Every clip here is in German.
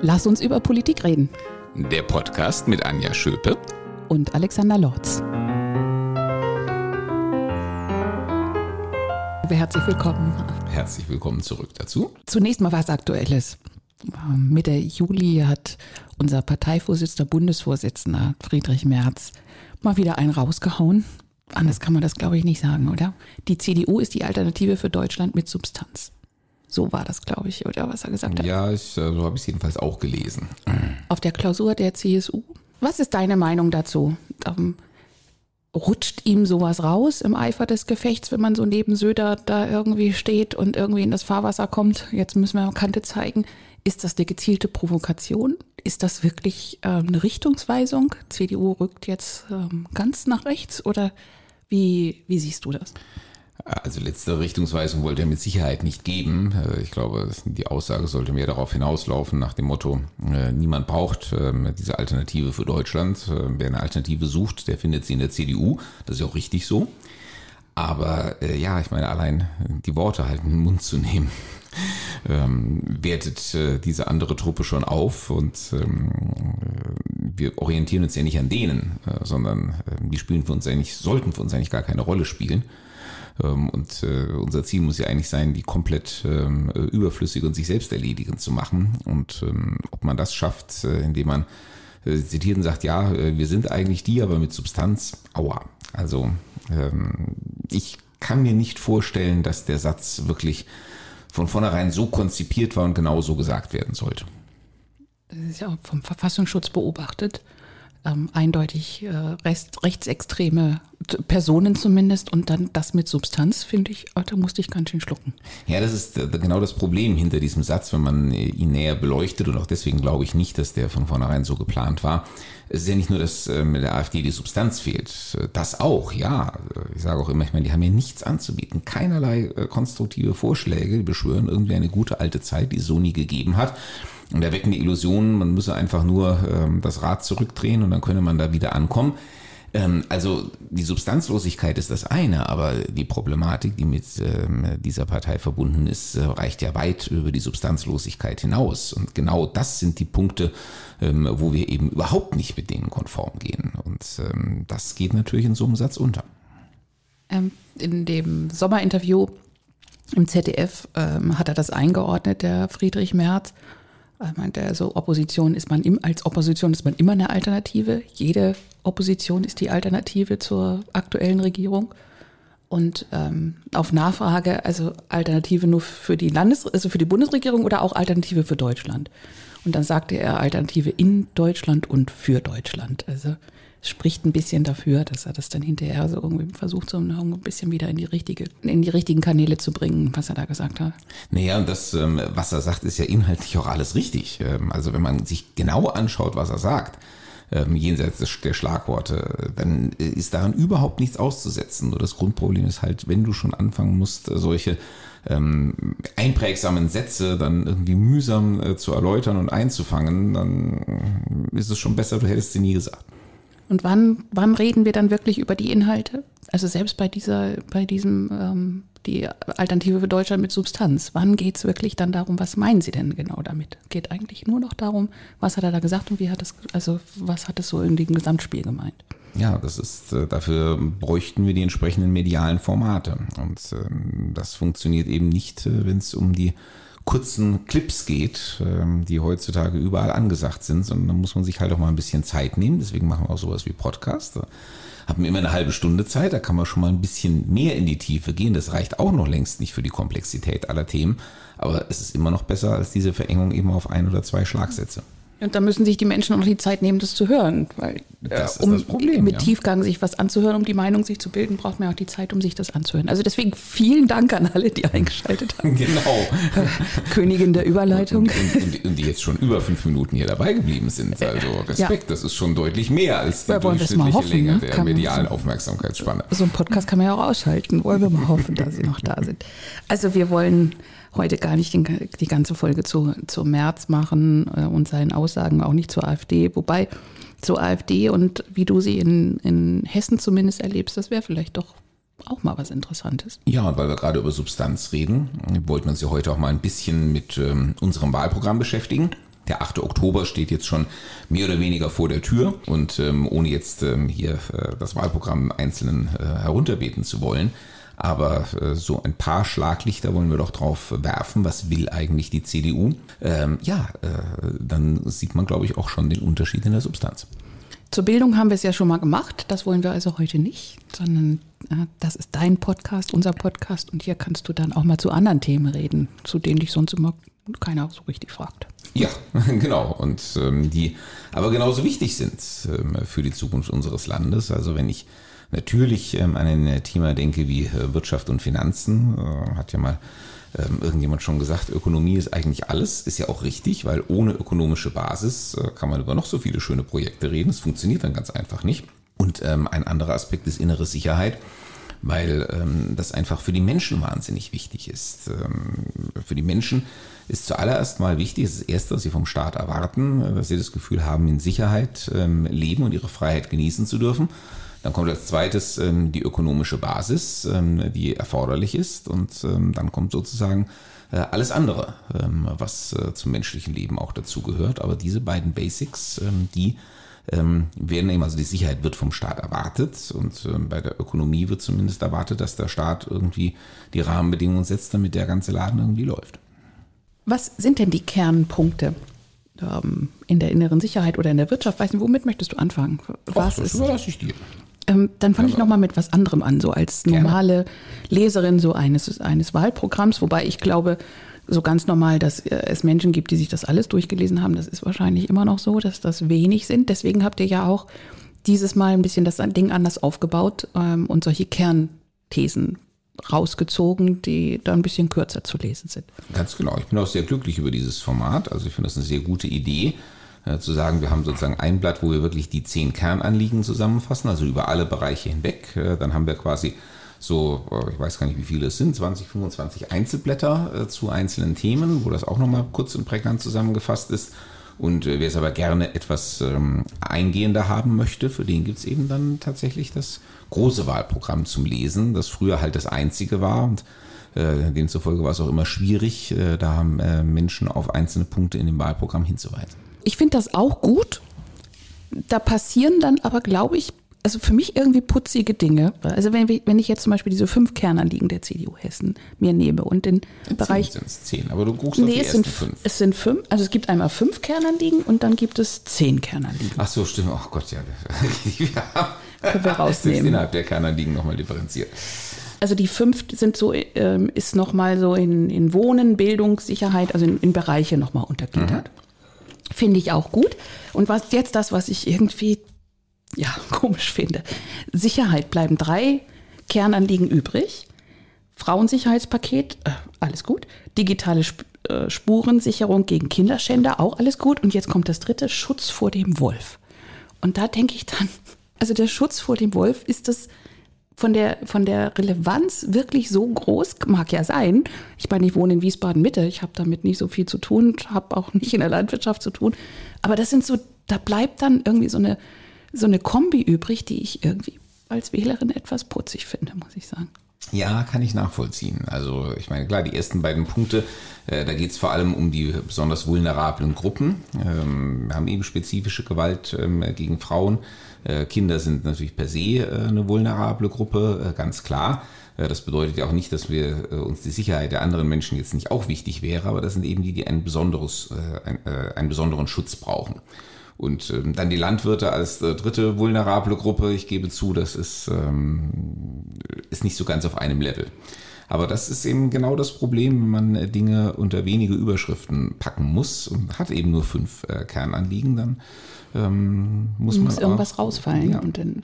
Lass uns über Politik reden. Der Podcast mit Anja Schöpe und Alexander Lorz. Herzlich willkommen. Herzlich willkommen zurück dazu. Zunächst mal was Aktuelles. Mitte Juli hat unser Parteivorsitzender, Bundesvorsitzender Friedrich Merz mal wieder einen rausgehauen. Anders kann man das, glaube ich, nicht sagen, oder? Die CDU ist die Alternative für Deutschland mit Substanz. So war das, glaube ich, oder was er gesagt hat. Ja, ich, äh, so habe ich es jedenfalls auch gelesen. Auf der Klausur der CSU. Was ist deine Meinung dazu? Ähm, rutscht ihm sowas raus im Eifer des Gefechts, wenn man so neben Söder da irgendwie steht und irgendwie in das Fahrwasser kommt? Jetzt müssen wir Kante zeigen. Ist das eine gezielte Provokation? Ist das wirklich äh, eine Richtungsweisung? CDU rückt jetzt ähm, ganz nach rechts oder wie, wie siehst du das? Also letzte Richtungsweisung wollte er mit Sicherheit nicht geben. Äh, ich glaube, die Aussage sollte mehr darauf hinauslaufen, nach dem Motto, äh, niemand braucht ähm, diese Alternative für Deutschland. Äh, wer eine Alternative sucht, der findet sie in der CDU. Das ist ja auch richtig so. Aber ja, ich meine, allein die Worte halt in den Mund zu nehmen, ähm, wertet diese andere Truppe schon auf und ähm, wir orientieren uns ja nicht an denen, sondern die spielen für uns eigentlich, sollten für uns eigentlich gar keine Rolle spielen. Ähm, und äh, unser Ziel muss ja eigentlich sein, die komplett ähm, überflüssig und sich selbst erledigend zu machen. Und ähm, ob man das schafft, äh, indem man äh, zitiert und sagt, ja, wir sind eigentlich die, aber mit Substanz, aua. Also ich kann mir nicht vorstellen, dass der Satz wirklich von vornherein so konzipiert war und genau so gesagt werden sollte. Das ist ja auch vom Verfassungsschutz beobachtet ähm, eindeutig äh, rechts, rechtsextreme Personen zumindest und dann das mit Substanz, finde ich, da musste ich ganz schön schlucken. Ja, das ist äh, genau das Problem hinter diesem Satz, wenn man äh, ihn näher beleuchtet und auch deswegen glaube ich nicht, dass der von vornherein so geplant war. Es ist ja nicht nur, dass äh, mit der AfD die Substanz fehlt. Das auch, ja. Ich sage auch immer, ich meine, die haben ja nichts anzubieten. Keinerlei konstruktive Vorschläge, die beschwören irgendwie eine gute alte Zeit, die es so nie gegeben hat und erwecken die Illusion, man müsse einfach nur ähm, das Rad zurückdrehen und dann könne man da wieder ankommen. Ähm, also die Substanzlosigkeit ist das eine, aber die Problematik, die mit ähm, dieser Partei verbunden ist, äh, reicht ja weit über die Substanzlosigkeit hinaus. Und genau das sind die Punkte, ähm, wo wir eben überhaupt nicht mit denen konform gehen. Und ähm, das geht natürlich in so einem Satz unter. Ähm, in dem Sommerinterview im ZDF ähm, hat er das eingeordnet, der Friedrich Merz. Er meinte also, Opposition ist man im, als Opposition ist man immer eine Alternative. Jede Opposition ist die Alternative zur aktuellen Regierung. Und ähm, auf Nachfrage, also Alternative nur für die Landes-, also für die Bundesregierung oder auch Alternative für Deutschland. Und dann sagte er Alternative in Deutschland und für Deutschland. Also spricht ein bisschen dafür, dass er das dann hinterher so irgendwie versucht, so ein bisschen wieder in die richtige, in die richtigen Kanäle zu bringen, was er da gesagt hat. Naja, und das, ähm, was er sagt, ist ja inhaltlich auch alles richtig. Ähm, also wenn man sich genau anschaut, was er sagt, ähm, jenseits der Schlagworte, dann ist daran überhaupt nichts auszusetzen. Nur das Grundproblem ist halt, wenn du schon anfangen musst, solche ähm, einprägsamen Sätze dann irgendwie mühsam äh, zu erläutern und einzufangen, dann ist es schon besser, du hättest sie nie gesagt. Und wann, wann reden wir dann wirklich über die Inhalte? Also selbst bei dieser, bei diesem, ähm, die Alternative für Deutschland mit Substanz, wann geht es wirklich dann darum, was meinen Sie denn genau damit? Geht eigentlich nur noch darum, was hat er da gesagt und wie hat es, also was hat es so in dem Gesamtspiel gemeint? Ja, das ist, äh, dafür bräuchten wir die entsprechenden medialen Formate. Und ähm, das funktioniert eben nicht, äh, wenn es um die kurzen Clips geht, ähm, die heutzutage überall angesagt sind, sondern da muss man sich halt auch mal ein bisschen Zeit nehmen. Deswegen machen wir auch sowas wie Podcast. Da haben wir immer eine halbe Stunde Zeit, da kann man schon mal ein bisschen mehr in die Tiefe gehen. Das reicht auch noch längst nicht für die Komplexität aller Themen, aber es ist immer noch besser als diese Verengung eben auf ein oder zwei Schlagsätze. Und da müssen sich die Menschen auch noch die Zeit nehmen, das zu hören. Weil, äh, um Problem, mit ja. Tiefgang sich was anzuhören, um die Meinung sich zu bilden, braucht man auch die Zeit, um sich das anzuhören. Also deswegen vielen Dank an alle, die eingeschaltet haben. Genau. Königin der Überleitung. Und, und, und, die jetzt schon über fünf Minuten hier dabei geblieben sind. Also Respekt, ja. das ist schon deutlich mehr als die durchschnittliche hoffen, Länge ne? der kann medialen so, Aufmerksamkeitsspanne. So ein Podcast kann man ja auch ausschalten. Wollen wir mal hoffen, dass sie noch da sind. Also wir wollen heute gar nicht den, die ganze Folge zu, zu März machen äh, und seinen Aussagen auch nicht zur AfD. Wobei zur AfD und wie du sie in, in Hessen zumindest erlebst, das wäre vielleicht doch auch mal was Interessantes. Ja, und weil wir gerade über Substanz reden, wollten wir uns ja heute auch mal ein bisschen mit ähm, unserem Wahlprogramm beschäftigen. Der 8. Oktober steht jetzt schon mehr oder weniger vor der Tür und ähm, ohne jetzt ähm, hier äh, das Wahlprogramm Einzelnen äh, herunterbeten zu wollen, aber äh, so ein paar Schlaglichter wollen wir doch drauf werfen. Was will eigentlich die CDU? Ähm, ja, äh, dann sieht man, glaube ich, auch schon den Unterschied in der Substanz. Zur Bildung haben wir es ja schon mal gemacht. Das wollen wir also heute nicht, sondern äh, das ist dein Podcast, unser Podcast. Und hier kannst du dann auch mal zu anderen Themen reden, zu denen dich sonst immer keiner so richtig fragt. Ja, genau. Und ähm, die aber genauso wichtig sind ähm, für die Zukunft unseres Landes. Also wenn ich natürlich ähm, an ein Thema denke wie äh, Wirtschaft und Finanzen, äh, hat ja mal ähm, irgendjemand schon gesagt, Ökonomie ist eigentlich alles, ist ja auch richtig, weil ohne ökonomische Basis äh, kann man über noch so viele schöne Projekte reden. Es funktioniert dann ganz einfach nicht. Und ähm, ein anderer Aspekt ist innere Sicherheit weil ähm, das einfach für die Menschen wahnsinnig wichtig ist. Ähm, für die Menschen ist zuallererst mal wichtig, das ist das Erste, was sie vom Staat erwarten, dass sie das Gefühl haben, in Sicherheit ähm, leben und ihre Freiheit genießen zu dürfen. Dann kommt als zweites ähm, die ökonomische Basis, ähm, die erforderlich ist. Und ähm, dann kommt sozusagen äh, alles andere, was äh, zum menschlichen Leben auch dazugehört. Aber diese beiden Basics, die werden eben, also die Sicherheit wird vom Staat erwartet und bei der Ökonomie wird zumindest erwartet, dass der Staat irgendwie die Rahmenbedingungen setzt, damit der ganze Laden irgendwie läuft. Was sind denn die Kernpunkte in der inneren Sicherheit oder in der Wirtschaft? Weiß nicht, womit möchtest du anfangen? Was Och, das ist, überlasse ich dir. Ähm, dann fange ich nochmal mit was anderem an, so als normale. Leserin so eines, eines Wahlprogramms, wobei ich glaube, so ganz normal, dass äh, es Menschen gibt, die sich das alles durchgelesen haben. Das ist wahrscheinlich immer noch so, dass das wenig sind. Deswegen habt ihr ja auch dieses Mal ein bisschen das Ding anders aufgebaut ähm, und solche Kernthesen rausgezogen, die da ein bisschen kürzer zu lesen sind. Ganz genau. Ich bin auch sehr glücklich über dieses Format. Also ich finde das eine sehr gute Idee. Äh, zu sagen, wir haben sozusagen ein Blatt, wo wir wirklich die zehn Kernanliegen zusammenfassen, also über alle Bereiche hinweg. Äh, dann haben wir quasi so, äh, ich weiß gar nicht, wie viele es sind, 20, 25 Einzelblätter zu einzelnen Themen, wo das auch nochmal kurz und prägnant zusammengefasst ist. Und wer es aber gerne etwas ähm, eingehender haben möchte, für den gibt es eben dann tatsächlich das große Wahlprogramm zum Lesen, das früher halt das einzige war und äh, demzufolge war es auch immer schwierig, äh, da äh, Menschen auf einzelne Punkte in dem Wahlprogramm hinzuweisen. Ich finde das auch gut. Da passieren dann aber, glaube ich, also für mich irgendwie putzige Dinge. Also wenn, wenn ich jetzt zum Beispiel diese fünf Kernanliegen der CDU Hessen mir nehme und den zehn Bereich. sind es zehn, aber du guckst nee, auf die es sind, fünf. Es sind fünf, also es gibt einmal fünf Kernanliegen und dann gibt es zehn Kernanliegen. Ach so, stimmt. Ach Gott, ja. ja. Können wir rausnehmen. innerhalb der Kernanliegen nochmal differenziert. Also die fünf sind so, ähm, ist nochmal so in, in Wohnen, Bildung, Sicherheit, also in, in Bereiche nochmal untergliedert. Mhm. Finde ich auch gut. Und was jetzt das, was ich irgendwie ja, komisch finde. Sicherheit bleiben drei Kernanliegen übrig. Frauensicherheitspaket, äh, alles gut. Digitale Sp äh, Spurensicherung gegen Kinderschänder, auch alles gut. Und jetzt kommt das dritte, Schutz vor dem Wolf. Und da denke ich dann, also der Schutz vor dem Wolf ist das von der, von der Relevanz wirklich so groß, mag ja sein. Ich meine, ich wohne in Wiesbaden Mitte, ich habe damit nicht so viel zu tun, habe auch nicht in der Landwirtschaft zu tun. Aber das sind so, da bleibt dann irgendwie so eine, so eine Kombi übrig, die ich irgendwie als Wählerin etwas putzig finde, muss ich sagen. Ja, kann ich nachvollziehen. Also ich meine, klar, die ersten beiden Punkte, äh, da geht es vor allem um die besonders vulnerablen Gruppen. Ähm, wir haben eben spezifische Gewalt ähm, gegen Frauen. Äh, Kinder sind natürlich per se äh, eine vulnerable Gruppe, äh, ganz klar. Das bedeutet ja auch nicht, dass wir uns die Sicherheit der anderen Menschen jetzt nicht auch wichtig wäre, aber das sind eben die, die ein besonderes, ein, einen besonderen Schutz brauchen. Und ähm, dann die Landwirte als dritte vulnerable Gruppe. Ich gebe zu, das ist, ähm, ist nicht so ganz auf einem Level. Aber das ist eben genau das Problem, wenn man Dinge unter wenige Überschriften packen muss und hat eben nur fünf äh, Kernanliegen, dann ähm, muss, muss man irgendwas auch, rausfallen ja. und dann.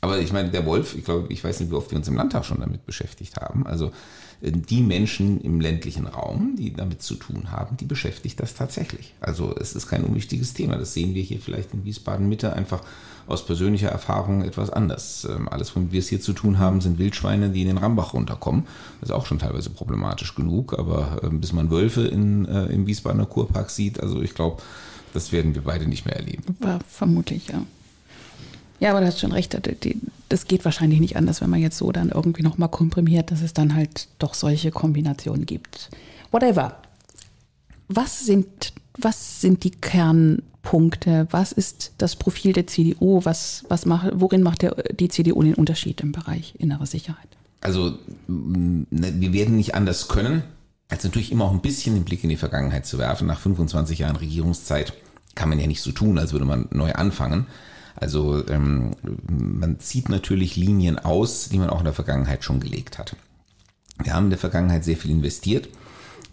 Aber ich meine, der Wolf, ich glaube, ich weiß nicht, wie oft wir uns im Landtag schon damit beschäftigt haben. Also äh, die Menschen im ländlichen Raum, die damit zu tun haben, die beschäftigt das tatsächlich. Also es ist kein unwichtiges Thema. Das sehen wir hier vielleicht in Wiesbaden Mitte einfach aus persönlicher Erfahrung etwas anders. Ähm, alles, womit wir es hier zu tun haben, sind Wildschweine, die in den Rambach runterkommen. Das ist auch schon teilweise problematisch genug, aber ähm, bis man Wölfe in, äh, im Wiesbadener Kurpark sieht, also ich glaube, das werden wir beide nicht mehr erleben. War vermutlich, ja. Ja, aber du hast schon recht, das geht wahrscheinlich nicht anders, wenn man jetzt so dann irgendwie nochmal komprimiert, dass es dann halt doch solche Kombinationen gibt. Whatever. was sind, was sind die Kernpunkte? Was ist das Profil der CDU? Was, was macht, worin macht der, die CDU den Unterschied im Bereich innere Sicherheit? Also ne, wir werden nicht anders können, als natürlich immer auch ein bisschen den Blick in die Vergangenheit zu werfen. Nach 25 Jahren Regierungszeit kann man ja nicht so tun, als würde man neu anfangen. Also ähm, man zieht natürlich Linien aus, die man auch in der Vergangenheit schon gelegt hat. Wir haben in der Vergangenheit sehr viel investiert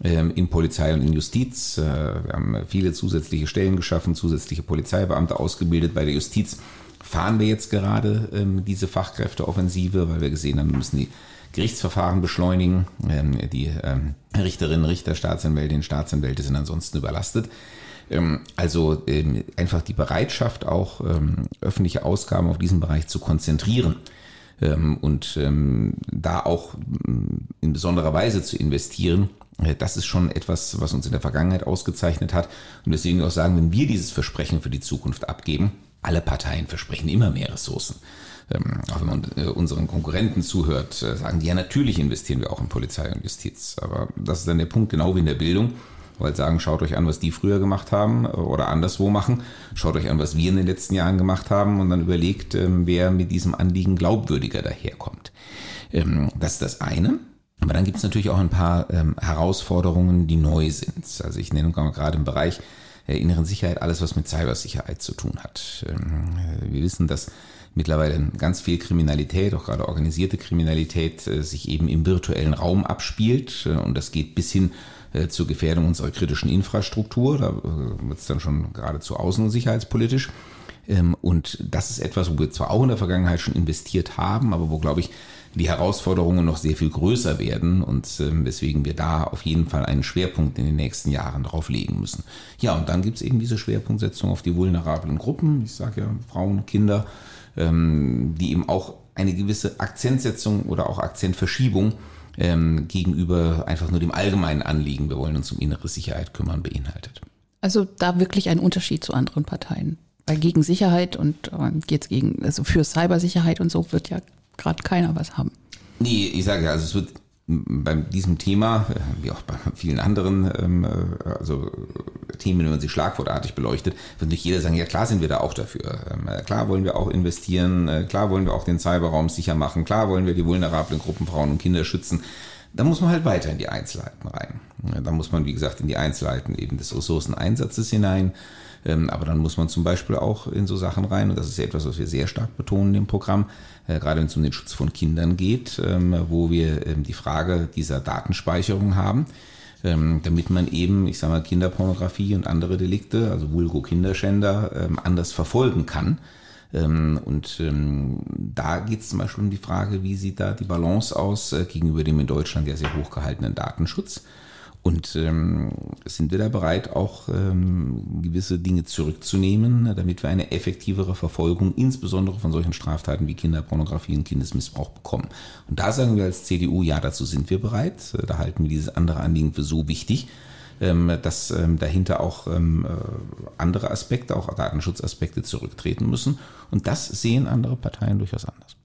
ähm, in Polizei und in Justiz. Äh, wir haben viele zusätzliche Stellen geschaffen, zusätzliche Polizeibeamte ausgebildet. Bei der Justiz fahren wir jetzt gerade ähm, diese Fachkräfteoffensive, weil wir gesehen haben, wir müssen die Gerichtsverfahren beschleunigen. Ähm, die Richterinnen, Richter, Staatsanwältinnen, Staatsanwälte sind ansonsten überlastet. Also einfach die Bereitschaft, auch öffentliche Ausgaben auf diesen Bereich zu konzentrieren und da auch in besonderer Weise zu investieren, äh, das ist schon etwas, was uns in der Vergangenheit ausgezeichnet hat. Und deswegen auch sagen, wenn wir dieses Versprechen für die Zukunft abgeben, alle Parteien versprechen immer mehr Ressourcen. Ähm, auch wenn man äh, unseren Konkurrenten zuhört, äh, sagen die, ja, natürlich investieren wir auch in Polizei und Justiz. Aber das ist dann der Punkt, genau wie in der Bildung. Weil sagen, schaut euch an, was die früher gemacht haben oder anderswo machen. Schaut euch an, was wir in den letzten Jahren gemacht haben und dann überlegt, ähm, wer mit diesem Anliegen glaubwürdiger daherkommt. Ähm, das ist das eine. Aber dann gibt es natürlich auch ein paar ähm, Herausforderungen, die neu sind. Also ich nenne gerade im Bereich der inneren Sicherheit alles, was mit Cybersicherheit zu tun hat. Ähm, wir wissen, dass mittlerweile ganz viel Kriminalität, auch gerade organisierte Kriminalität, äh, sich eben im virtuellen Raum abspielt. Äh, und das geht bis hin äh, zur Gefährdung unserer kritischen Infrastruktur. Da äh, wird es dann schon geradezu außen- und sicherheitspolitisch. Ähm, und das ist etwas, wo wir zwar auch in der Vergangenheit schon investiert haben, aber wo, glaube ich, die Herausforderungen noch sehr viel größer werden und ähm, weswegen wir da auf jeden Fall einen Schwerpunkt in den nächsten Jahren drauf legen müssen. Ja, und dann gibt es eben diese Schwerpunktsetzung auf die vulnerablen Gruppen, ich sage ja Frauen, Kinder, ähm, die eben auch eine gewisse Akzentsetzung oder auch Akzentverschiebung ähm, gegenüber einfach nur dem allgemeinen Anliegen, wir wollen uns um innere Sicherheit kümmern, beinhaltet. Also da wirklich ein Unterschied zu anderen Parteien. Weil gegen Sicherheit und äh, jetzt gegen, also für Cybersicherheit und so wird ja gerade keiner was haben. Nee, ich sage ja, also es wird bei diesem Thema, äh, wie auch bei vielen anderen ähm, äh, also Themen, wenn man sie schlagwortartig beleuchtet, wird nicht jeder sagen, ja klar sind wir da auch dafür. Ähm, äh, klar wollen wir auch investieren, klar wollen wir auch den Cyberraum sicher machen, klar wollen wir die vulnerablen Gruppen Frauen und Kinder schützen. Da muss man halt weiter in die Einzelheiten rein. Da muss man, wie gesagt, in die Einzelheiten eben des Ressourceneinsatzes hinein. Ähm, aber dann muss man zum Beispiel auch in so Sachen rein, und das ist etwas, was wir sehr stark betonen im Programm, äh, gerade wenn es um den Schutz von Kindern geht, ähm, wo wir ähm, die Frage dieser Datenspeicherung haben damit man eben, ich sage mal, Kinderpornografie und andere Delikte, also Vulgo Kinderschänder, anders verfolgen kann. Und da geht es zum Beispiel um die Frage, wie sieht da die Balance aus äh, gegenüber dem in Deutschland ja sehr hochgehaltenen Datenschutz. Und ähm, sind wir da bereit, auch ähm, gewisse Dinge zurückzunehmen, damit wir eine effektivere Verfolgung, insbesondere von solchen Straftaten wie Kinderpornografie und Kindesmissbrauch bekommen? Und da sagen wir als CDU, ja, dazu sind wir bereit. Da halten wir dieses andere Anliegen für so wichtig, ähm, dass ähm, dahinter auch ähm, äh, andere Aspekte, auch Datenschutzaspekte zurücktreten müssen. Und das sehen andere Parteien durchaus anders.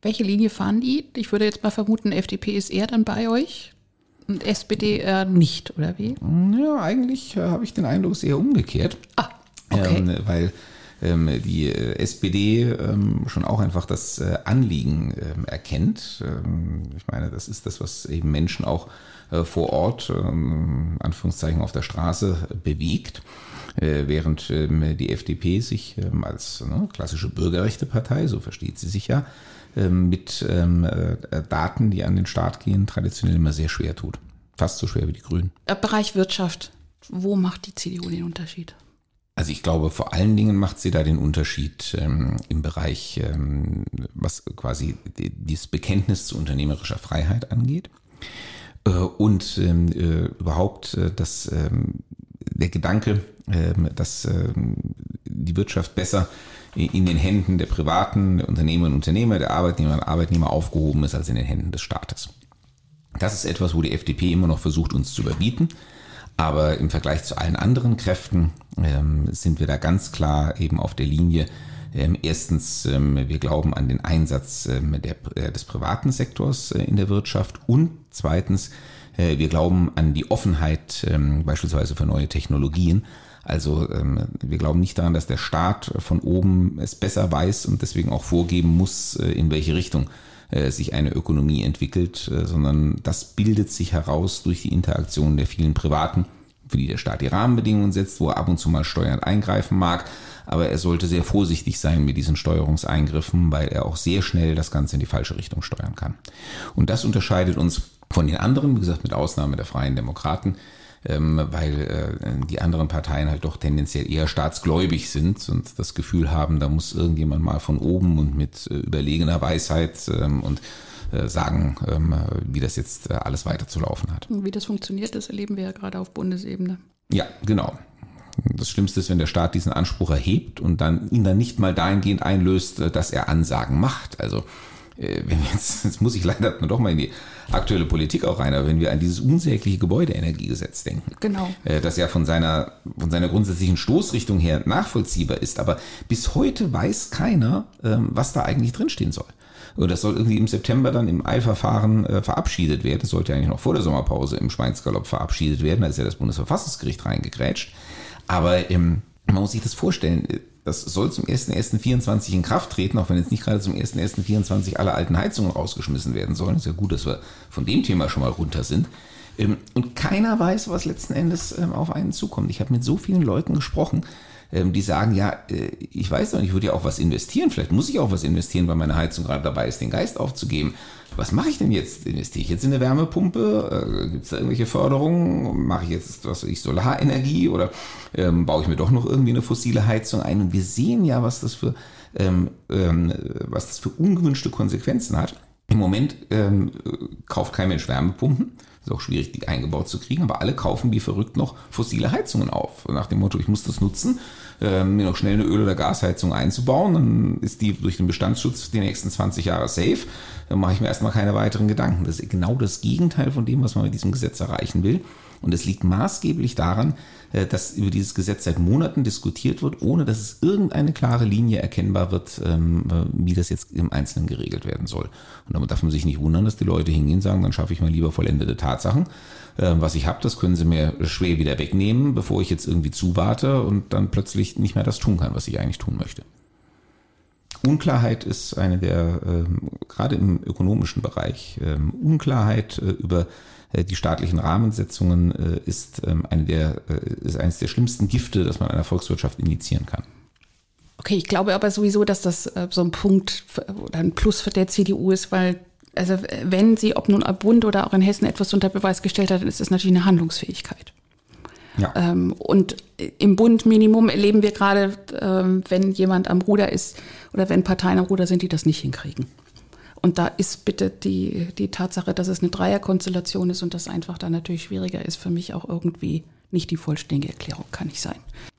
Welche Linie fahren die? Ich würde jetzt mal vermuten, FDP ist eher dann bei euch. Und SPD äh, nicht, oder wie? Ja, eigentlich äh, habe ich den Eindruck, es ist eher umgekehrt. Ah, okay. Ähm, weil die äh, SPD ähm, schon auch einfach das äh, Anliegen ähm, erkennt. Ähm, ich meine, das ist das, was eben Menschen auch äh, vor Ort, ähm, Anführungszeichen auf der Straße, bewegt. Äh, während die FDP sich als ne, klassische Bürgerrechtepartei, so versteht sie sich ja, ähm, mit ähm, Daten, die an den Staat gehen, traditionell immer sehr schwer tut. Fast so schwer wie die Grünen. Bereich Wirtschaft. Wo macht die CDU den Unterschied? Also ich glaube, vor allen Dingen macht sie da den Unterschied ähm, im Bereich, ähm, was quasi dieses Bekenntnis zu unternehmerischer Freiheit angeht. Äh, und ähm, äh, überhaupt äh, das, ähm, der Gedanke, ähm, dass die Wirtschaft besser in den Händen der privaten Unternehmerinnen und Unternehmer, der Arbeitnehmer und Arbeitnehmer aufgehoben ist als in den Händen des Staates. Das ist etwas, wo die FDP immer noch versucht, uns zu überbieten. Aber im Vergleich zu allen anderen Kräften ähm, sind wir da ganz klar eben auf der Linie. Ähm, erstens, ähm, wir glauben an den Einsatz ähm, der, äh, des privaten Sektors äh, in der Wirtschaft und zweitens, Äh, wir glauben an die Offenheit ähm, beispielsweise für neue Technologien. Also ähm, wir glauben nicht daran, dass der Staat von oben es besser weiß und deswegen auch vorgeben muss, äh, in welche Richtung äh, sich eine Ökonomie entwickelt, äh, sondern das bildet sich heraus durch die Interaktion der vielen Privaten, für die der Staat die Rahmenbedingungen setzt, wo er ab und zu mal steuernd eingreifen mag. Aber er sollte sehr vorsichtig sein mit diesen Steuerungseingriffen, weil er auch sehr schnell das Ganze in die falsche Richtung steuern kann. Und das unterscheidet uns von den anderen, wie gesagt, mit Ausnahme der Freien Demokraten, ähm, weil äh, die anderen Parteien halt doch tendenziell eher staatsgläubig sind und das Gefühl haben, da muss irgendjemand mal von oben und mit äh, überlegener Weisheit ähm, und äh, sagen, ähm, wie das jetzt äh, alles weiterzulaufen hat. Wie das funktioniert, das erleben wir ja gerade auf Bundesebene. Ja, genau. Das Schlimmste ist, wenn der Staat diesen Anspruch erhebt und dann ihn dann nicht mal dahingehend einlöst, äh, dass er Ansagen macht. Also wenn jetzt, jetzt muss ich leider doch mal in die aktuelle Politik auch rein, aber wenn wir an dieses unsägliche Gebäudeenergiegesetz denken, genau. Äh, das ja von seiner, von seiner grundsätzlichen Stoßrichtung her nachvollziehbar ist, aber bis heute weiß keiner, ähm, was da eigentlich drinstehen soll. Das soll irgendwie im September dann im Eilverfahren äh, verabschiedet werden. Das sollte eigentlich noch vor der Sommerpause im Schweinsgalopp verabschiedet werden. Da ist ja das Bundesverfassungsgericht reingegrätscht. Aber ähm, man muss sich das vorstellen das soll zum 1.1.24 in Kraft treten, auch wenn jetzt nicht gerade zum 1.1.24 alle alten Heizungen rausgeschmissen werden sollen. Ist ja gut, dass wir von dem Thema schon mal runter sind. Ähm, und keiner weiß, was letzten Endes ähm, auf einen zukommt. Ich habe mit so vielen Leuten gesprochen, ähm, die sagen, ja, äh, ich weiß doch, ich würde ja auch was investieren. Vielleicht muss ich auch was investieren, weil meine Heizung gerade dabei ist, den Geist aufzugeben was mache ich denn jetzt? Investiere ich jetzt in eine Wärmepumpe? Äh, Gibt es da irgendwelche Förderungen? Mache ich jetzt, was ich, Solarenergie oder ähm, baue ich mir doch noch irgendwie eine fossile Heizung ein? Und wir sehen ja, was das für, ähm, ähm, was das für ungewünschte Konsequenzen hat. Im Moment ähm, kauft kein Mensch Wärmepumpen. Ist auch schwierig, die eingebaut zu kriegen, aber alle kaufen wie verrückt noch fossile Heizungen auf. Nach dem Motto, ich muss das nutzen, äh, mir noch schnell eine Öl- oder Gasheizung einzubauen, dann ist die durch den Bestandsschutz die nächsten 20 Jahre safe. Dann mache ich mir erstmal keine weiteren Gedanken. Das ist genau das Gegenteil von dem, was man mit diesem Gesetz erreichen will. Und es liegt maßgeblich daran, äh, dass über dieses Gesetz seit Monaten diskutiert wird, ohne dass es irgendeine klare Linie erkennbar wird, ähm, äh, wie das jetzt im Einzelnen geregelt werden soll. Und damit darf man sich nicht wundern, dass die Leute hingehen und sagen, dann schaffe ich mal lieber vollendete Tatsachen. Ähm, was ich habe, das können sie mir schwer wieder wegnehmen, bevor ich jetzt irgendwie zuwarte und dann plötzlich nicht mehr das tun kann, was ich eigentlich tun möchte. Unklarheit ist eine der, ähm, gerade im ökonomischen Bereich, ähm, Unklarheit äh, über äh, die staatlichen Rahmensetzungen äh, ist, ähm, eine der, ist eines der schlimmsten Gifte, das man einer Volkswirtschaft initiieren kann. Okay, ich glaube aber sowieso, dass das so ein Punkt oder ein Plus für der CDU ist, weil also wenn sie, ob nun am Bund oder auch in Hessen etwas unter Beweis gestellt hat, dann ist es natürlich eine Handlungsfähigkeit. Ja. Ähm, und im Bund Minimum erleben wir gerade, ähm, wenn jemand am Ruder ist oder wenn Parteien am Ruder sind, die das nicht hinkriegen. Und da ist bitte die, die Tatsache, dass es eine Dreierkonstellation ist und das einfach dann natürlich schwieriger ist, für mich auch irgendwie nicht die vollständige Erklärung, kann nicht sein.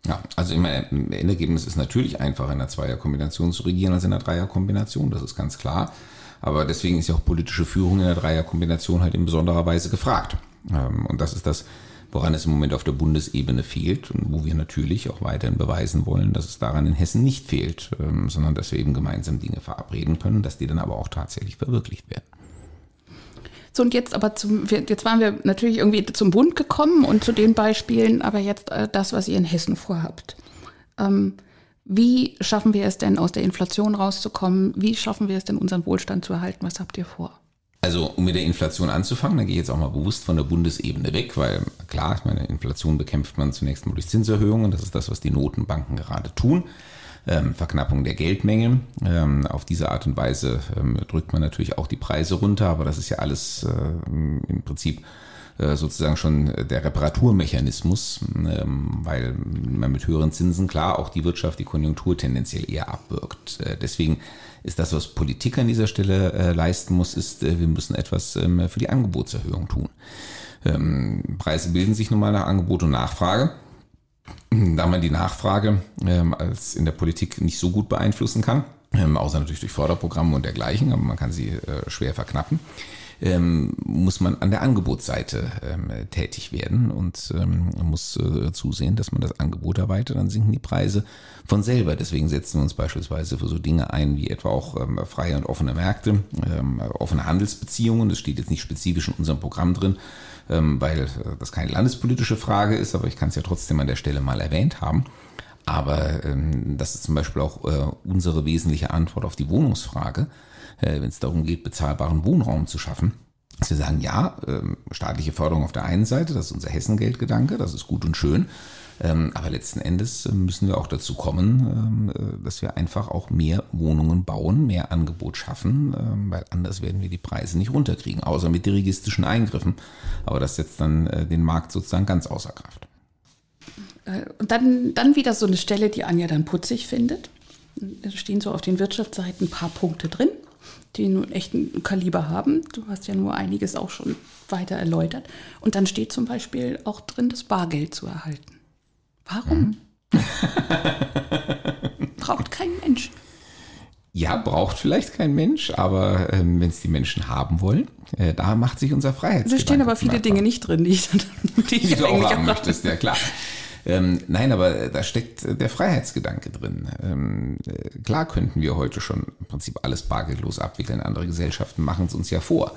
Ja, also im Endergebnis ist natürlich einfacher in einer Zweierkombination zu regieren als in einer Dreierkombination, das ist ganz klar. Aber deswegen ist ja auch politische Führung in der Dreierkombination halt in besonderer Weise gefragt. Ähm, und das ist das, woran es im Moment auf der Bundesebene fehlt und wo wir natürlich auch weiterhin beweisen wollen, dass es daran in Hessen nicht fehlt, ähm, sondern dass wir eben gemeinsam Dinge verabreden können, dass die dann aber auch tatsächlich verwirklicht werden. So, und jetzt aber zum, jetzt waren wir natürlich irgendwie zum Bund gekommen und zu den Beispielen, aber jetzt äh, das, was ihr in Hessen vorhabt. Ähm, wie schaffen wir es denn, aus der Inflation rauszukommen? Wie schaffen wir es denn, unseren Wohlstand zu erhalten? Was habt ihr vor? Also um mit der Inflation anzufangen, da gehe ich jetzt auch mal bewusst von der Bundesebene weg, weil klar, ich meine, Inflation bekämpft man zunächst mal durch Zinserhöhungen, das ist das, was die Notenbanken gerade tun. Ähm, Verknappung der Geldmenge. Ähm, auf diese Art und Weise ähm, drückt man natürlich auch die Preise runter, aber das ist ja alles äh, im Prinzip sozusagen schon der Reparaturmechanismus, ähm, weil man mit höheren Zinsen klar auch die Wirtschaft, die Konjunktur tendenziell eher abwirkt. Äh, deswegen ist das, was Politik an dieser Stelle äh, leisten muss, ist, wir müssen etwas ähm, für die Angebotserhöhung tun. Ähm, Preise bilden sich nun mal nach Angebot und Nachfrage. Da man die Nachfrage als in der Politik nicht so gut beeinflussen kann, außer natürlich durch Förderprogramme und dergleichen, aber man kann sie schwer verknappen ähm, muss man an der Angebotsseite ähm, tätig werden und ähm, muss äh, zusehen, dass man das Angebot erweitert, dann sinken die Preise von selber. Deswegen setzen wir uns beispielsweise für so Dinge ein wie etwa auch ähm, freie und offene Märkte, ähm, offene Handelsbeziehungen. Das steht jetzt nicht spezifisch in unserem Programm drin, ähm, weil äh, das keine landespolitische Frage ist, aber ich kann es ja trotzdem an der Stelle mal erwähnt haben. Aber ähm, das ist zum Beispiel auch äh, unsere wesentliche Antwort auf die Wohnungsfrage, wenn es darum geht, bezahlbaren Wohnraum zu schaffen. Dass wir sagen, ja, ähm, staatliche Förderung auf der einen Seite, das ist unser Hessengeldgedanke, das ist gut und schön. Ähm, aber letzten Endes äh, müssen wir auch dazu kommen, ähm, äh, dass wir einfach auch mehr Wohnungen bauen, mehr Angebot schaffen, weil anders werden wir die Preise nicht runterkriegen, außer mit dirigistischen Eingriffen. Aber das setzt dann äh, den Markt sozusagen ganz außer Kraft. Äh, und dann, dann wieder so eine Stelle, die Anja dann putzig findet. Da stehen so auf den Wirtschaftsseiten ein paar Punkte drin, die nun echt ein Kaliber haben. Du hast ja nur einiges auch schon weiter erläutert. Und dann steht zum Beispiel auch drin, das Bargeld zu erhalten. Warum? Mhm. Braucht kein Mensch. Ja, braucht vielleicht kein Mensch, aber ähm, wenn es die Menschen haben wollen, äh, da macht sich unser Freiheitsgedanke. Da stehen aber viele Dinge nicht drin, die, ich, die, die du auch haben möchtest, ja klar. Ähm, nein, aber da steckt der Freiheitsgedanke drin. Ähm, äh, klar könnten wir heute schon im Prinzip alles bargeldlos abwickeln. Andere Gesellschaften machen es uns ja vor.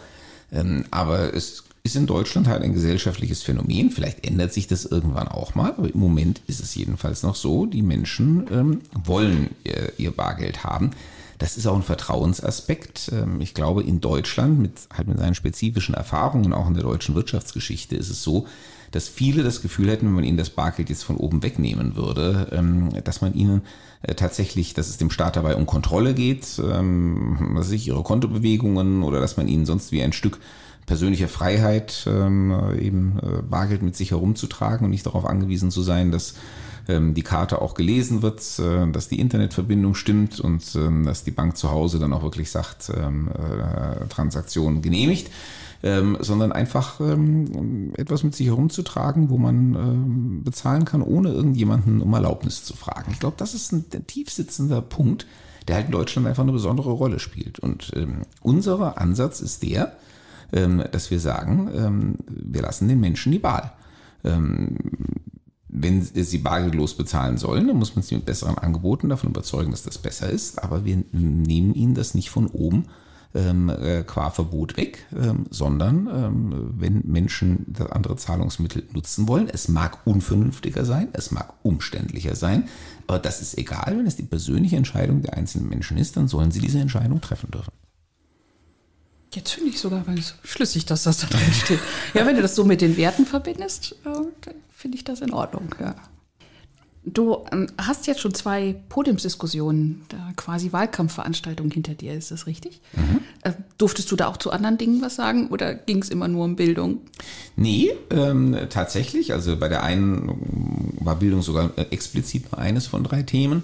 Ähm, aber es ist in Deutschland halt ein gesellschaftliches Phänomen. Vielleicht ändert sich das irgendwann auch mal, aber im Moment ist es jedenfalls noch so. Die Menschen ähm, wollen ihr, ihr Bargeld haben. Das ist auch ein Vertrauensaspekt. Ähm, ich glaube, in Deutschland mit halt mit seinen spezifischen Erfahrungen, auch in der deutschen Wirtschaftsgeschichte, ist es so, dass viele das Gefühl hätten, wenn man ihnen das Bargeld jetzt von oben wegnehmen würde, ähm, dass man ihnen äh, tatsächlich, dass es dem Staat dabei um Kontrolle geht, ähm, was sich ihre Kontobewegungen oder dass man ihnen sonst wie ein Stück persönlicher Freiheit ähm, eben äh, Bargeld mit sich herumzutragen und nicht darauf angewiesen zu sein, dass die Karte auch gelesen wird, äh, dass die Internetverbindung stimmt und dass die Bank zu Hause dann auch wirklich sagt, Transaktionen genehmigt ähm, sondern einfach ähm, etwas mit sich herumzutragen, wo man ähm, bezahlen kann, ohne irgendjemanden um Erlaubnis zu fragen. Ich glaube, das ist ein der tiefsitzender Punkt, der halt in Deutschland einfach eine besondere Rolle spielt. Und ähm, unser Ansatz ist der, ähm, dass wir sagen, ähm, wir lassen den Menschen die Wahl. Ähm, wenn sie bargeldlos bezahlen sollen, dann muss man sie mit besseren Angeboten davon überzeugen, dass das besser ist. Aber wir nehmen ihnen das nicht von oben ähm, äh, qua Verbot weg, ähm, sondern ähm, wenn Menschen andere Zahlungsmittel nutzen wollen, es mag unvernünftiger sein, es mag umständlicher sein, aber das ist egal, wenn es die persönliche Entscheidung der einzelnen Menschen ist, dann sollen sie diese Entscheidung treffen dürfen. Jetzt finde ich sogar ganz schlüssig, dass das da drin steht. ja, wenn du das so mit den Werten verbindest, äh, finde ich das in Ordnung, ja. Du ähm, hast jetzt schon zwei Podiumsdiskussionen, quasi Wahlkampfveranstaltungen hinter dir, ist das richtig? Mhm. Äh, durftest du da auch zu anderen Dingen was sagen oder ging es immer nur um Bildung? Nee, ähm, tatsächlich. Also bei der einen war Bildung sogar äh, explizit nur eines von drei Themen.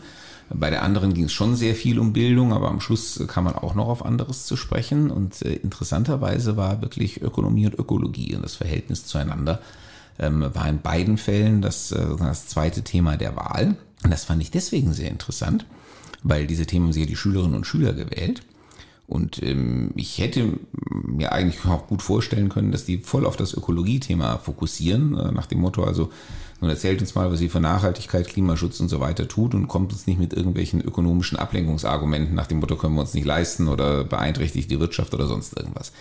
Bei der anderen ging es schon sehr viel um Bildung, aber am Schluss kam man auch noch auf anderes zu sprechen. Und äh, interessanterweise war wirklich Ökonomie und Ökologie und das Verhältnis zueinander war in beiden Fällen das, äh, das zweite Thema der Wahl. Und das fand ich deswegen sehr interessant, weil diese Themen haben sich ja die Schülerinnen und Schüler gewählt. Und ähm, ich hätte mir eigentlich auch gut vorstellen können, dass die voll auf das Ökologie-Thema fokussieren, äh, nach dem Motto, also nun erzählt uns mal, was sie für Nachhaltigkeit, Klimaschutz und so weiter tut und kommt uns nicht mit irgendwelchen ökonomischen Ablenkungsargumenten nach dem Motto, können wir uns nicht leisten oder beeinträchtigt die Wirtschaft oder sonst irgendwas.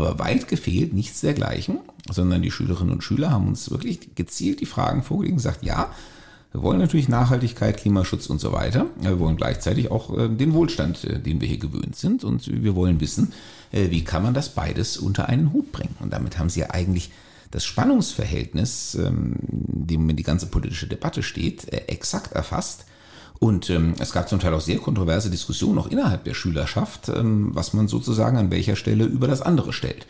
Aber weit gefehlt nichts dergleichen, sondern die Schülerinnen und Schüler haben uns wirklich gezielt die Fragen vorgelegt und gesagt, ja, wir wollen natürlich Nachhaltigkeit, Klimaschutz und so weiter. Wir wollen gleichzeitig auch äh, den Wohlstand, äh, den wir hier gewöhnt sind. Und wir wollen wissen, äh, wie kann man das beides unter einen Hut bringen. Und damit haben sie ja eigentlich das Spannungsverhältnis, ähm, dem die ganze politische Debatte steht, exakt erfasst. Und ähm, es gab zum Teil auch sehr kontroverse Diskussionen auch innerhalb der Schülerschaft, ähm, was man sozusagen an welcher Stelle über das andere stellt.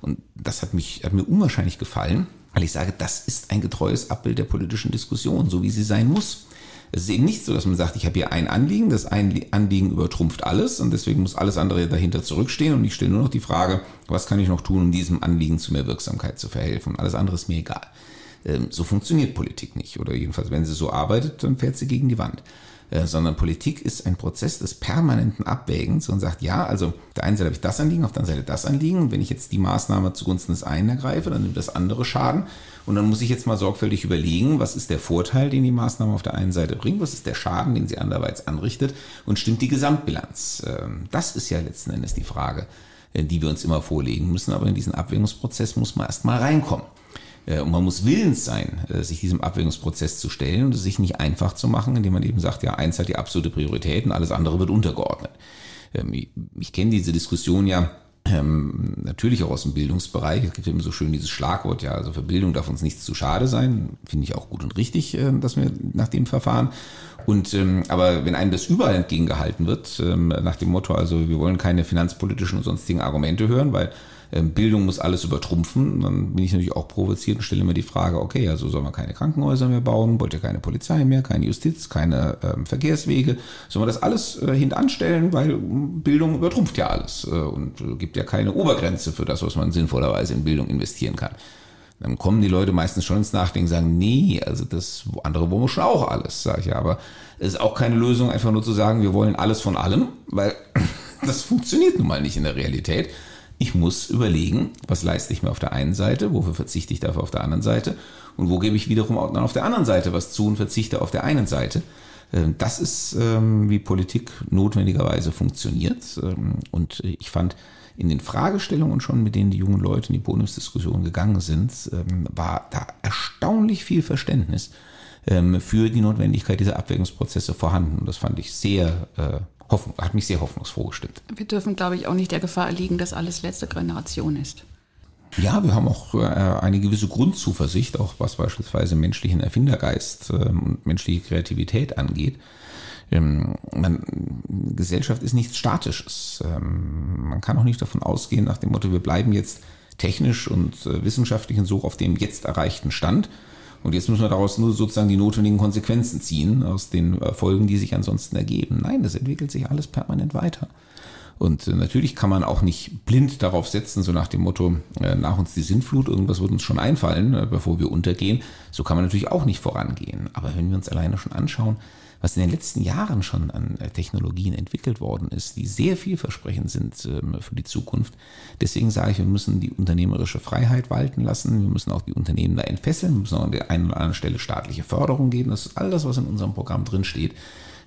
Und das hat mich hat mir unwahrscheinlich gefallen, weil ich sage, das ist ein getreues Abbild der politischen Diskussion, so wie sie sein muss. Es ist eben nicht so, dass man sagt, ich habe hier ein Anliegen, das ein Anliegen übertrumpft alles und deswegen muss alles andere dahinter zurückstehen und ich stelle nur noch die Frage, was kann ich noch tun, um diesem Anliegen zu mehr Wirksamkeit zu verhelfen. Alles andere ist mir egal. Ähm, so funktioniert Politik nicht. Oder jedenfalls, wenn sie so arbeitet, dann fährt sie gegen die Wand. Äh, sondern Politik ist ein Prozess des permanenten Abwägens und sagt, ja, also auf der einen Seite habe ich das Anliegen, auf der anderen Seite das Anliegen. Und wenn ich jetzt die Maßnahme zugunsten des einen ergreife, dann nimmt das andere Schaden. Und dann muss ich jetzt mal sorgfältig überlegen, was ist der Vorteil, den die Maßnahme auf der einen Seite bringt, was ist der Schaden, den sie anderweitig anrichtet und stimmt die Gesamtbilanz. Ähm, das ist ja letzten Endes die Frage, äh, die wir uns immer vorlegen müssen. Aber in diesen Abwägungsprozess muss man erst mal reinkommen. Äh, und man muss willens sein, äh, sich diesem Abwägungsprozess zu stellen und es sich nicht einfach zu machen, indem man eben sagt, ja, eins hat die absolute Priorität und alles andere wird untergeordnet. Ähm, ich kenne diese Diskussion ja ähm, natürlich auch aus dem Bildungsbereich. Es gibt immer so schön dieses Schlagwort, ja, also für Bildung darf uns nichts zu schade sein. Finde ich auch gut und richtig, äh, dass wir nach dem verfahren. Und ähm, aber wenn einem das überall entgegengehalten wird, ähm, nach dem Motto, also wir wollen keine finanzpolitischen und sonstigen Argumente hören, weil ähm, Bildung muss alles übertrumpfen, dann bin ich natürlich auch provoziert und stelle mir die Frage, okay, also soll man keine Krankenhäuser mehr bauen, wollt ihr keine Polizei mehr, keine Justiz, keine ähm, Verkehrswege, soll man das alles äh, hintanstellen, weil Bildung übertrumpft ja alles äh, und äh, gibt ja keine Obergrenze für das, was man sinnvollerweise in Bildung investieren kann. Dann kommen die Leute meistens schon ins Nachdenken und sagen, nee, also das andere wollen wir schon auch alles, sage ich ja. Aber es ist auch keine Lösung, einfach nur zu sagen, wir wollen alles von allem, weil das funktioniert nun mal nicht in der Realität. Ich muss überlegen, was leiste ich mir auf der einen Seite, wofür verzichte ich dafür auf der anderen Seite und wo gebe ich wiederum auch dann auf der anderen Seite was zu und verzichte auf der einen Seite. Ähm, das ist, ähm, wie Politik notwendigerweise funktioniert. Ähm, und ich fand in den Fragestellungen schon, mit denen die jungen Leute in die Podiumsdiskussion gegangen sind, war da erstaunlich viel Verständnis für die Notwendigkeit dieser Abwägungsprozesse vorhanden. Und das fand ich sehr hoffen, hat mich sehr hoffnungsfroh gestimmt. Wir dürfen, glaube ich, auch nicht der Gefahr erliegen, dass alles letzte Generation ist. Ja, wir haben auch äh, eine gewisse Grundzuversicht, auch was beispielsweise menschlichen Erfindergeist ähm, und menschliche Kreativität angeht. Ähm, man, Gesellschaft ist nichts Statisches. Ähm, man kann auch nicht davon ausgehen, nach dem Motto, wir bleiben jetzt technisch und äh, wissenschaftlich und so auf dem jetzt erreichten Stand, und jetzt müssen wir daraus nur sozusagen die notwendigen Konsequenzen ziehen aus den äh, Folgen, die sich ansonsten ergeben. Nein, das entwickelt sich alles permanent weiter. Und äh, natürlich kann man auch nicht blind darauf setzen, so nach dem Motto, äh, nach uns die Sintflut, irgendwas wird uns schon einfallen, bevor wir untergehen. So kann man natürlich auch nicht vorangehen. Aber wenn wir uns alleine schon anschauen, was in den letzten Jahren schon an äh, Technologien entwickelt worden ist, die sehr vielversprechend sind ähm, für die Zukunft. Deswegen sage ich, wir müssen die unternehmerische Freiheit walten lassen. Wir müssen auch die Unternehmen da entfesseln. Wir müssen auch an der einen oder anderen Stelle staatliche Förderung geben. Das ist all das, was in unserem Programm drin steht.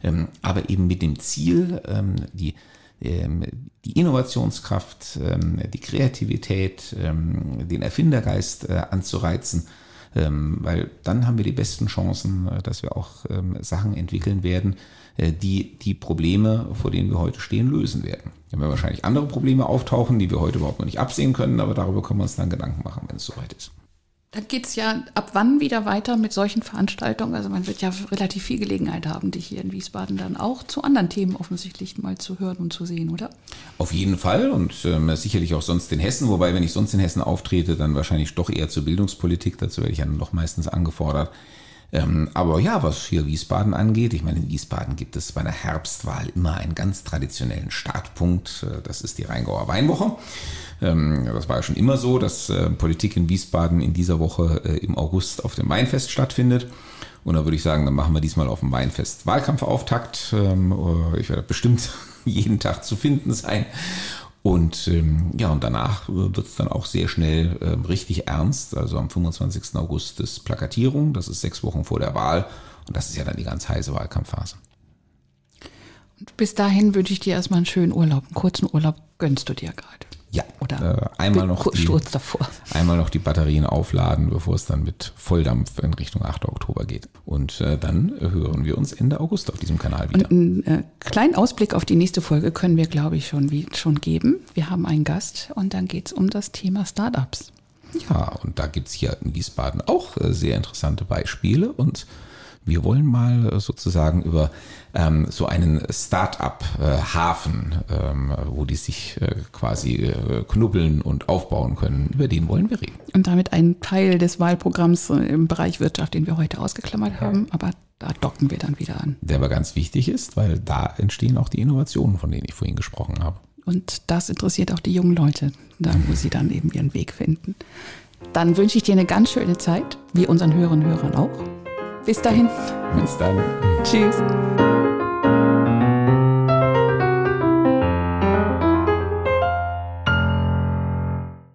Ähm, aber eben mit dem Ziel, ähm, die die Innovationskraft, die Kreativität, den Erfindergeist äh, anzureizen weil dann haben wir die besten Chancen, äh, dass wir auch ähm, Sachen entwickeln werden, äh, die die Probleme, vor denen wir heute stehen, lösen werden. Dann werden wahrscheinlich andere Probleme auftauchen, die wir heute überhaupt noch nicht absehen können, aber darüber können wir uns dann Gedanken machen, wenn es soweit ist. Dann geht es ja ab wann wieder weiter mit solchen Veranstaltungen? Also man wird ja relativ viel Gelegenheit haben, dich hier in Wiesbaden dann auch zu anderen Themen offensichtlich mal zu hören und zu sehen, oder? Auf jeden Fall und ähm, sicherlich auch sonst in Hessen, wobei wenn ich sonst in Hessen auftrete, dann wahrscheinlich doch eher zur Bildungspolitik, dazu werde ich ja noch meistens angefordert. Ähm, aber ja, was hier Wiesbaden angeht, ich meine, in Wiesbaden gibt es bei einer Herbstwahl immer einen ganz traditionellen Startpunkt, äh, das ist die Rheingauer Weinwoche. Ähm, das war ja schon immer so, dass äh, Politik in Wiesbaden in dieser Woche äh, im August auf dem Weinfest stattfindet. Und da würde ich sagen, dann machen wir diesmal auf dem Weinfest Wahlkampfauftakt. Ähm, äh, ich werde bestimmt jeden Tag zu finden sein. Und ähm, ja, und danach wird es dann auch sehr schnell ähm, richtig ernst. Also am 25. August ist Plakatierung, das ist sechs Wochen vor der Wahl. Und das ist ja dann die ganz heiße Wahlkampfphase. Und bis dahin wünsche ich dir erstmal einen schönen Urlaub. Einen kurzen Urlaub gönnst du dir gerade. Ja, oder äh, einmal, noch die, davor. einmal noch die Batterien aufladen, bevor es dann mit Volldampf in Richtung 8. Oktober geht. Und äh, dann hören wir uns Ende August auf diesem Kanal wieder. Und einen äh, kleinen Ausblick auf die nächste Folge können wir, glaube ich, schon, wie, schon geben. Wir haben einen Gast und dann geht es um das Thema Startups. Ja, und da gibt es hier in Wiesbaden auch äh, sehr interessante Beispiele und wir wollen mal äh, sozusagen über ähm, so einen Start-up-Hafen, äh, ähm, wo die sich äh, quasi äh, knubbeln und aufbauen können, über den wollen wir reden. Und damit ein Teil des Wahlprogramms äh, im Bereich Wirtschaft, den wir heute ausgeklammert haben, aber da docken wir dann wieder an. Der aber ganz wichtig ist, weil da entstehen auch die Innovationen, von denen ich vorhin gesprochen habe. Und das interessiert auch die jungen Leute, da wo sie dann eben ihren Weg finden. Dann wünsche ich dir eine ganz schöne Zeit, wie unseren Hörern und Hörern auch. Bis dahin. Bis dann. Tschüss.